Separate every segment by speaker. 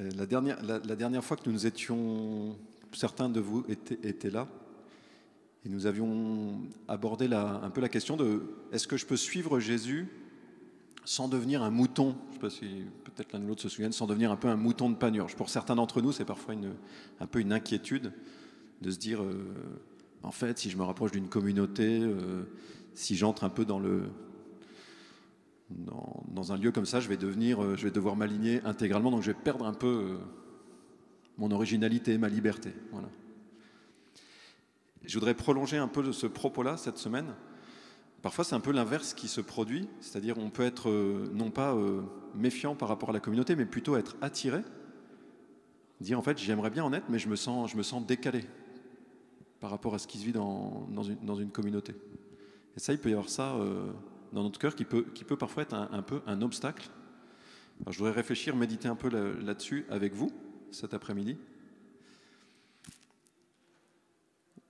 Speaker 1: Euh, la, dernière, fois que nous étions, certains de vous étaient, là, et nous avions abordé un peu la question de est-ce que je peux suivre Jésus sans devenir un mouton? Je ne sais pas si peut-être l'un ou l'autre se souviennent, sans devenir un peu un mouton de panurge. Pour certains d'entre nous, c'est parfois un peu une inquiétude de se dire euh, en fait, si je me rapproche d'une communauté, euh, si j'entre un peu dans le, dans, un lieu comme ça, je vais, devenir, euh, je vais devoir m'aligner intégralement, donc je vais perdre un peu euh, mon originalité, ma liberté. Voilà. Je voudrais prolonger un peu ce propos-là cette semaine. Parfois, c'est un peu l'inverse qui se produit, c'est-à-dire on peut être euh, non pas méfiant par rapport à la communauté, mais plutôt être attiré, dire en fait j'aimerais bien en être, mais je me sens, je me sens décalé par rapport à ce qui se vit dans, une, communauté. Et ça, il peut y avoir ça dans notre cœur qui peut, qui peut parfois être un, peu un obstacle. je voudrais réfléchir, méditer un peu là-dessus avec vous cet après-midi.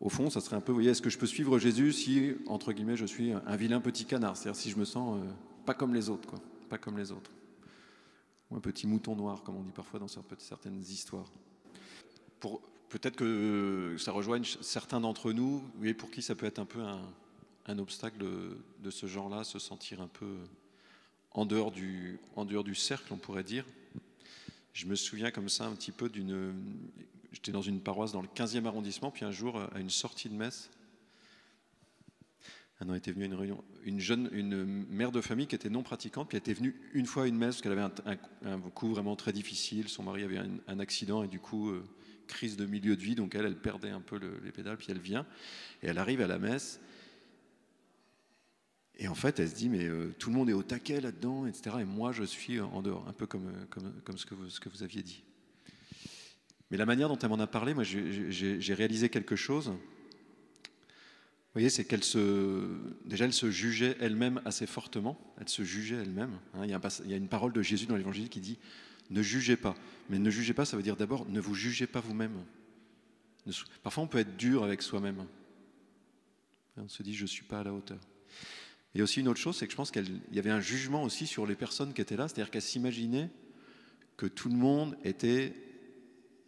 Speaker 1: Au fond, ça serait un peu, vous voyez, est-ce que je peux suivre Jésus si, entre guillemets, je suis un vilain petit canard? C'est-à-dire si je me sens euh, pas comme les autres, quoi, pas comme les autres. Ou un petit mouton noir, comme on dit parfois dans certaines histoires. Peut-être que ça rejoigne certains d'entre nous, voyez, pour qui ça peut être un peu un, un obstacle de, ce genre-là, se sentir un peu en dehors, du, cercle, on pourrait dire. Je me souviens comme ça un petit peu d'une... J'étais dans une paroisse dans le 15e arrondissement, puis un jour, à une sortie de messe, un an était venu à une réunion, une jeune, une mère de famille qui était non pratiquante, puis elle était venue une fois à une messe parce qu'elle avait un, coup vraiment très difficile. Son mari avait un, accident et du coup, euh, crise de milieu de vie, donc elle, elle perdait un peu les pédales, puis elle vient et elle arrive à la messe et en fait, elle se dit, mais euh, tout le monde est au taquet là-dedans, etc. Et moi, je suis en dehors, un peu comme, euh, comme, comme ce, que vous, ce que vous aviez dit. Mais la manière dont elle m'en a parlé, moi, j'ai réalisé quelque chose. Vous voyez, c'est qu'elle se, déjà, elle se jugeait elle-même assez fortement. Elle se jugeait elle-même. Hein. il, il, y a une parole de Jésus dans l'Évangile qui dit ne jugez pas. Mais ne jugez pas, ça veut dire d'abord ne vous jugez pas vous-même. Parfois, on peut être dur avec soi-même. On se dit je ne suis pas à la hauteur. Et aussi une autre chose, c'est que je pense qu'il y avait un jugement aussi sur les personnes qui étaient là, c'est-à-dire qu'elle s'imaginait que tout le monde était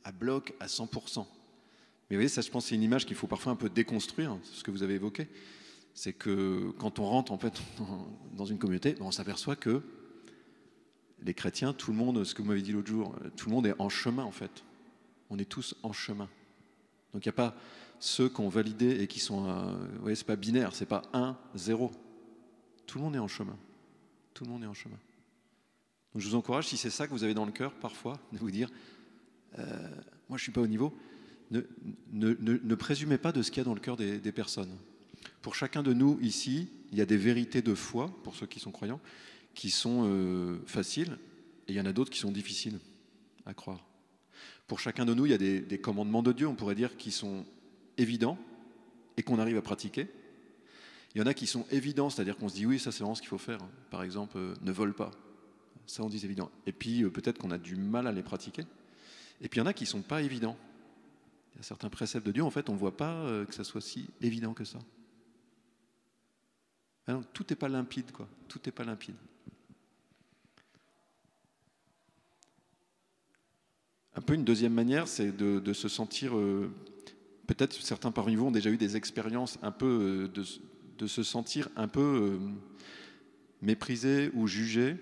Speaker 1: à bloc à 100%. Mais vous voyez, ça je pense c'est une image qu'il faut parfois un peu déconstruire, ce que vous avez évoqué. C'est que quand on rentre en fait dans une communauté, on s'aperçoit que les chrétiens, tout le monde, ce que vous m'avez dit l'autre jour, tout le monde est en chemin en fait. On est tous en chemin. Donc il n'y a pas ceux qui ont validé et qui sont, euh, vous voyez, c'est pas binaire, c'est pas 1, 0. Tout le monde est en chemin. Tout le monde est en chemin. Donc je vous encourage, si c'est ça que vous avez dans le cœur parfois, de vous dire, euh, moi je ne suis pas au niveau, ne, ne, présumez pas de ce qu'il y a dans le cœur des, personnes. Pour chacun de nous ici, il y a des vérités de foi, pour ceux qui sont croyants, qui sont euh, faciles, et il y en a d'autres qui sont difficiles à croire. Pour chacun de nous, il y a des, des commandements de Dieu, on pourrait dire, qui sont évidents et qu'on arrive à pratiquer, il y en a qui sont évidents, c'est-à-dire qu'on se dit oui, ça c'est vraiment ce qu'il faut faire. Par exemple, euh, ne vole pas. Ça on dit évident. Et puis euh, peut-être qu'on a du mal à les pratiquer. Et puis il y en a qui ne sont pas évidents. Il y a certains préceptes de Dieu, en fait, on ne voit pas euh, que ça soit si évident que ça. Alors, tout n'est pas limpide, quoi. Tout n'est pas limpide. Un peu une deuxième manière, c'est de, se sentir. Peut-être certains parmi vous ont déjà eu des expériences un peu de, de se sentir un peu euh, méprisé ou jugé.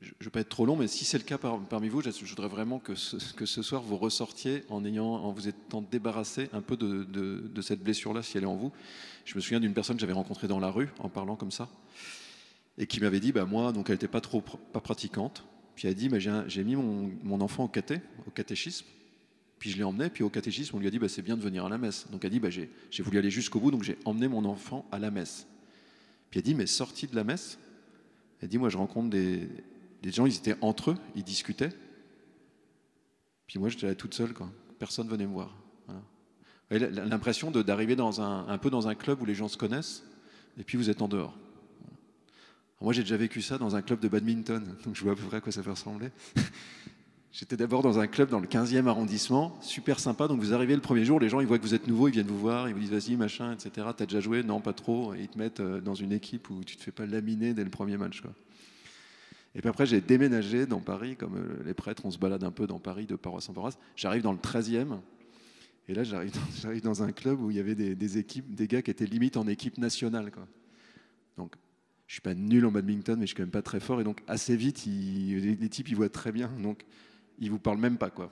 Speaker 1: Je ne vais pas être trop long, mais si c'est le cas parmi vous, je voudrais vraiment que ce, que ce soir vous ressortiez en, ayant, en vous étant débarrassé un peu de, de, cette blessure-là, si elle est en vous. Je me souviens d'une personne que j'avais rencontrée dans la rue en parlant comme ça, et qui m'avait dit, bah, moi, donc elle n'était pas trop pas pratiquante, puis elle a dit, j'ai mis mon, mon, enfant au caté, au catéchisme, puis je l'ai emmené, puis au catéchisme, on lui a dit bah, c'est bien de venir à la messe. Donc elle a dit bah, j'ai voulu aller jusqu'au bout, donc j'ai emmené mon enfant à la messe. Puis elle a dit mais sorti de la messe, elle dit moi je rencontre des, gens, ils étaient entre eux, ils discutaient. Puis moi j'étais là toute seule, quoi. personne venait me voir. Voilà. L'impression d'arriver dans un, un peu dans un club où les gens se connaissent, et puis vous êtes en dehors. moi j'ai déjà vécu ça dans un club de badminton, donc je vois à peu près à quoi ça peut ressembler. J'étais d'abord dans un club dans le 15e arrondissement, super sympa. Donc vous arrivez le premier jour, les gens ils voient que vous êtes nouveau, ils viennent vous voir, ils vous disent vas-y, machin, etc. T'as déjà joué? Non, pas trop. Et ils te mettent euh, dans une équipe où tu te fais pas laminer dès le premier match. Et puis après, j'ai déménagé dans Paris, comme euh, les prêtres, on se balade un peu dans Paris de paroisse en paroisse. J'arrive dans le 13e, et là, j'arrive dans, un club où il y avait des, équipes, des gars qui étaient limite en équipe nationale. Donc, je suis pas nul en badminton, mais je suis quand même pas très fort. Et donc, assez vite, ils, les, types, ils voient très bien. Donc, ils vous parlent même pas, quoi.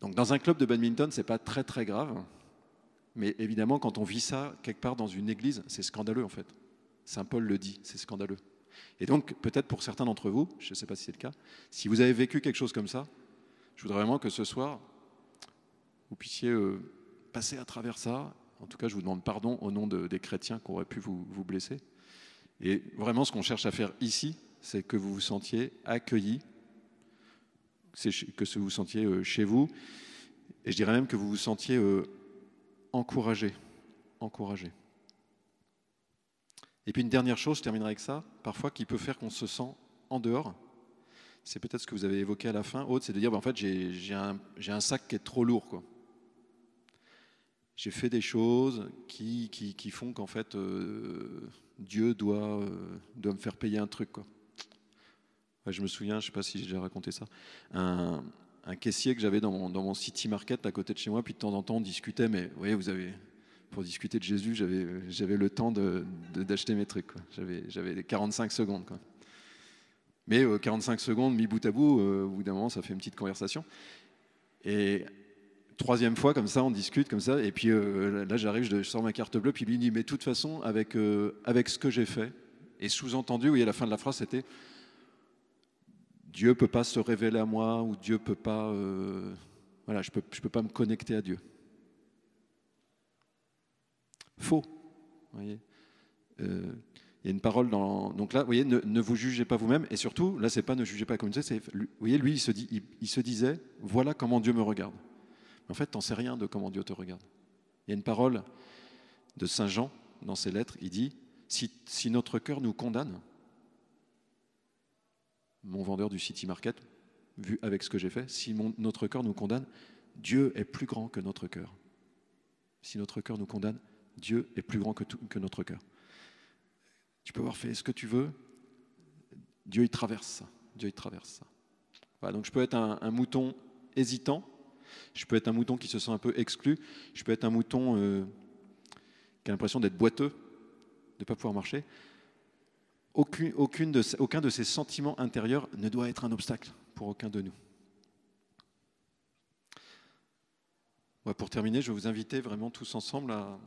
Speaker 1: Donc, dans un club de badminton, c'est pas très très grave. Mais évidemment, quand on vit ça quelque part dans une église, c'est scandaleux en fait. Saint Paul le dit, c'est scandaleux. Et donc, peut-être pour certains d'entre vous, je ne sais pas si c'est le cas, si vous avez vécu quelque chose comme ça, je voudrais vraiment que ce soir, vous puissiez euh, passer à travers ça. En tout cas, je vous demande pardon au nom de, des chrétiens qui auraient pu vous, vous blesser. Et vraiment, ce qu'on cherche à faire ici, c'est que vous vous sentiez accueillis, que vous vous sentiez euh, chez vous, et je dirais même que vous vous sentiez euh, encouragé, encouragé. Et puis une dernière chose, je terminerai avec ça, parfois qui peut faire qu'on se sent en dehors, c'est peut-être ce que vous avez évoqué à la fin, Aude, c'est de dire, ben, en fait, j'ai un, un, sac qui est trop lourd. J'ai fait des choses qui, qui, qui font qu'en fait, euh, Dieu doit, doit me faire payer un truc. Je me souviens, je ne sais pas si j'ai déjà raconté ça, un, caissier que j'avais dans mon, city market à côté de chez moi, puis de temps en temps on discutait, mais vous voyez, vous avez, pour discuter de Jésus, j'avais, le temps d'acheter mes trucs. J'avais, j'avais 45 secondes. Mais euh, 45 secondes, mis bout à bout, euh, au bout d'un moment, ça fait une petite conversation. Et troisième fois, comme ça, on discute, comme ça, et puis euh, là, j'arrive, je sors ma carte bleue, puis lui dit, mais de toute façon, avec, euh, avec ce que j'ai fait, et sous-entendu, oui, à la fin de la phrase, c'était, Dieu peut pas se révéler à moi, ou Dieu peut pas, euh, voilà, je je peux pas me connecter à Dieu. Faux, voyez. Il y a une parole dans. Donc là, vous voyez, ne, ne vous jugez pas vous-même. Et surtout, là, c'est pas ne jugez pas comme ça. Vous voyez, lui, il se, dit, il se disait voilà comment Dieu me regarde. En fait, tu n'en sais rien de comment Dieu te regarde. Il y a une parole de Saint Jean dans ses lettres, il dit, si, si notre cœur nous condamne, mon vendeur du City Market, vu avec ce que j'ai fait, si mon, notre cœur nous condamne, Dieu est plus grand que notre cœur. Si notre cœur nous condamne, Dieu est plus grand que, que notre cœur. Tu peux avoir fait ce que tu veux, Dieu il traverse ça. Dieu il traverse ça. Voilà, donc je peux être un, un mouton hésitant, je peux être un mouton qui se sent un peu exclu. Je peux être un mouton euh, qui a l'impression d'être boiteux, de ne pas pouvoir marcher. Aucune, aucun de ces sentiments intérieurs ne doit être un obstacle pour aucun de nous. Pour terminer, je vais vous inviter vraiment tous ensemble à,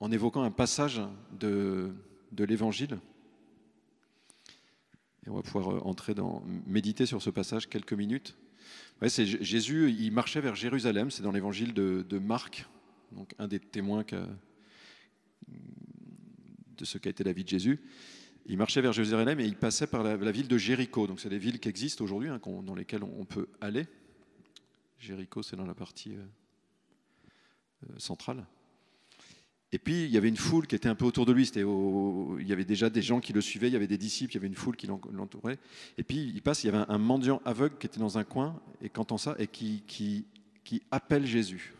Speaker 1: en évoquant un passage de, l'Évangile. Et on va pouvoir euh, entrer dans, méditer sur ce passage quelques minutes. Jésus, il marchait vers Jérusalem, c'est dans l'évangile de, Marc, donc un des témoins de ce qu'a été la vie de Jésus. Il marchait vers Jérusalem et il passait par la, ville de Jéricho. Donc c'est des villes qui existent aujourd'hui, hein, dans lesquelles on, peut aller. Jéricho, c'est dans la partie euh, euh, centrale. Et puis, il y avait une foule qui était un peu autour de lui. Il y avait déjà des gens qui le suivaient, il y avait des disciples, il y avait une foule qui l'entourait. Et puis, il passe, il y avait un mendiant aveugle qui était dans un coin, et quand entend ça, et qui, qui, qui appelle Jésus.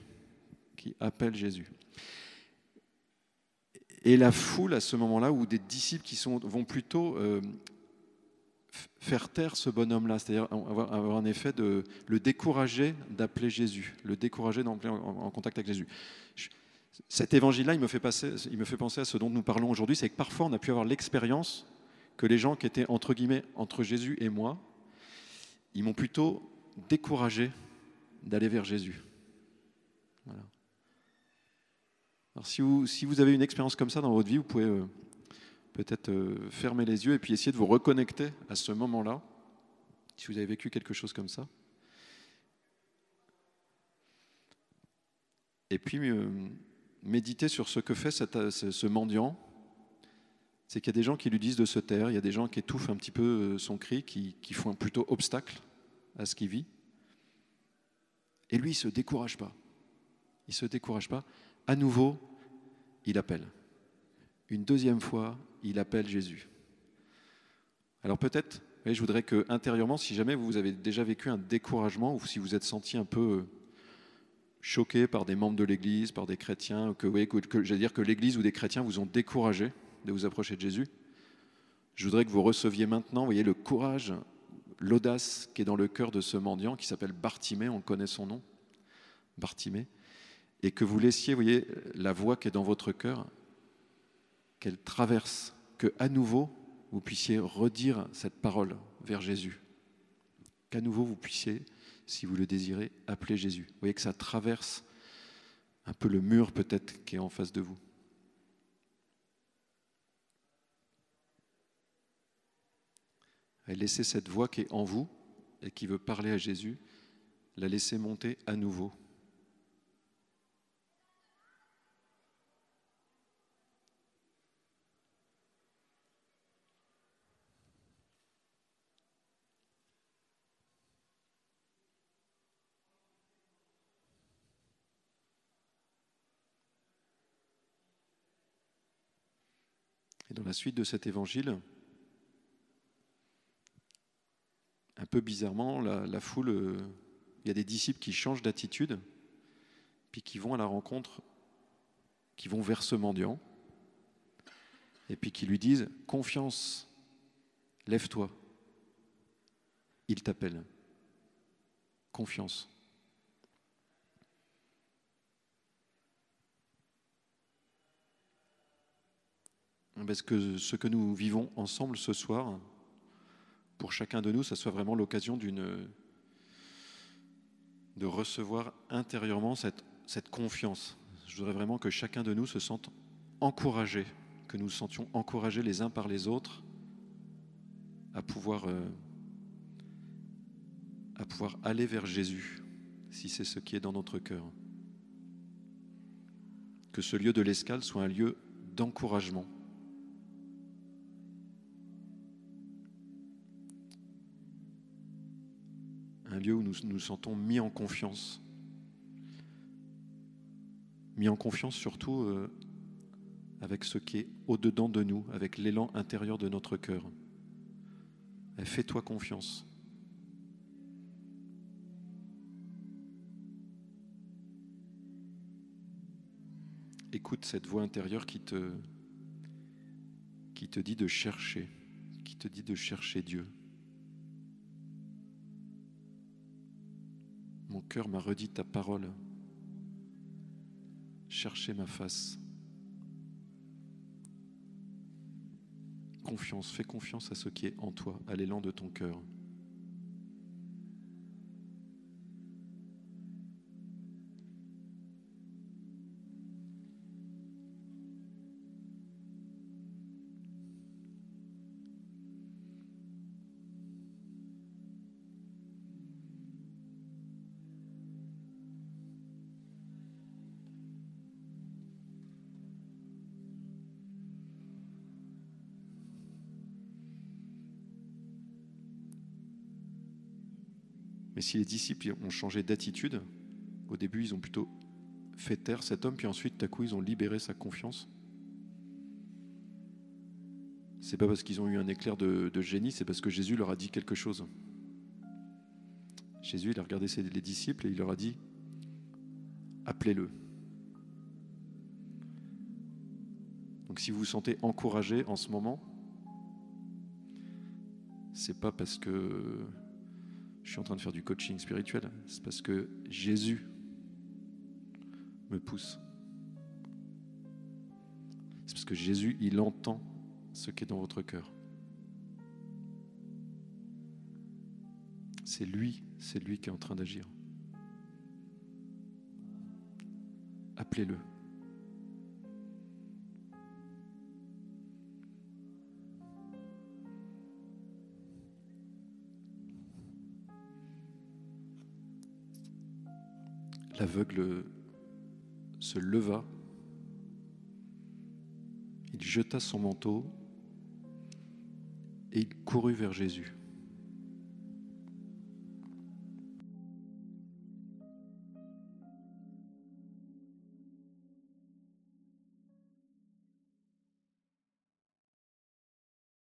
Speaker 1: Qui appelle Jésus. Et la foule, à ce moment-là, où des disciples qui vont plutôt euh, faire taire ce bonhomme-là, c'est-à-dire avoir, un effet de le décourager d'appeler Jésus, le décourager d'entrer en, en, contact avec Jésus. Cet évangile-là, il, me fait il me fait penser à ce dont nous parlons aujourd'hui, c'est que parfois on a pu avoir l'expérience que les gens qui étaient entre guillemets entre Jésus et moi, ils m'ont plutôt découragé d'aller vers Jésus. Voilà. Si vous, avez une expérience comme ça dans votre vie, vous pouvez euh, peut-être euh, fermer les yeux et puis essayer de vous reconnecter à ce moment-là, si vous avez vécu quelque chose comme ça. Et puis, euh, méditer sur ce que fait ce mendiant, c'est qu'il y a des gens qui lui disent de se taire, il y a des gens qui étouffent un petit peu son cri, qui, qui font plutôt obstacle à ce qu'il vit. Et lui, il ne se décourage pas. Il ne se décourage pas. À nouveau, il appelle. Une deuxième fois, il appelle Jésus. Alors peut-être, je voudrais que intérieurement, si jamais vous avez déjà vécu un découragement ou si vous êtes senti un peu euh, choqué par des membres de l'Église, par des chrétiens, que, dire que l'Église ou des chrétiens vous ont découragé de vous approcher de Jésus, Je voudrais que vous receviez maintenant, le courage, l'audace qui est dans le cœur de ce mendiant qui s'appelle Bartimée, on connaît son nom, Bartimée, et que vous laissiez, vous voyez, la voix qui est dans votre cœur, qu'elle traverse, que à nouveau vous puissiez redire cette parole vers Jésus, qu'à nouveau vous puissiez, si vous le désirez, appeler Jésus. Vous voyez que ça traverse un peu le mur peut-être qui est en face de vous. Et laissez cette voix qui est en vous et qui veut parler à Jésus, la laisser monter à nouveau. Et dans suite de cet évangile, un peu bizarrement, la, foule, euh, il y a des disciples qui changent d'attitude, puis qui vont à la rencontre, qui vont vers ce mendiant, et puis qui lui disent Confiance, lève-toi, il t'appelle. Confiance. Parce que ce que nous vivons ensemble ce soir, pour chacun de nous, ça soit vraiment l'occasion de recevoir intérieurement cette, confiance. Je voudrais vraiment que chacun de nous se sente encouragé, que nous nous sentions encouragés les uns par les autres euh, à pouvoir aller vers Jésus, si c'est ce qui est dans notre cœur. Que ce lieu de l'escale soit un lieu d'encouragement. Lieu où nous nous sentons mis en confiance. Mis en confiance surtout euh, avec ce qui est au-dedans de nous, avec l'élan intérieur de notre cœur. Fais-toi confiance. Écoute cette voix intérieure qui te dit de chercher, qui te dit de chercher Dieu. Mon cœur m'a redit ta parole. Cherchez ma face. Confiance, fais confiance à ce qui est en toi, à l'élan de ton cœur. Mais si les disciples ont changé d'attitude, au début ils ont plutôt fait taire cet homme, puis ensuite, à coup, ils ont libéré sa confiance. C'est pas parce qu'ils ont eu un éclair de, génie, c'est parce que Jésus leur a dit quelque chose. Jésus, il a regardé les disciples et il leur a dit appelez-le. Donc si vous vous sentez encouragé en ce moment, c'est pas parce que je suis en train de faire du coaching spirituel. C'est parce que Jésus me pousse. C'est parce que Jésus, il entend ce qui est dans votre cœur. C'est lui, c'est lui qui est en train d'agir. Appelez-le. L'aveugle se leva, il jeta son manteau et il courut vers Jésus.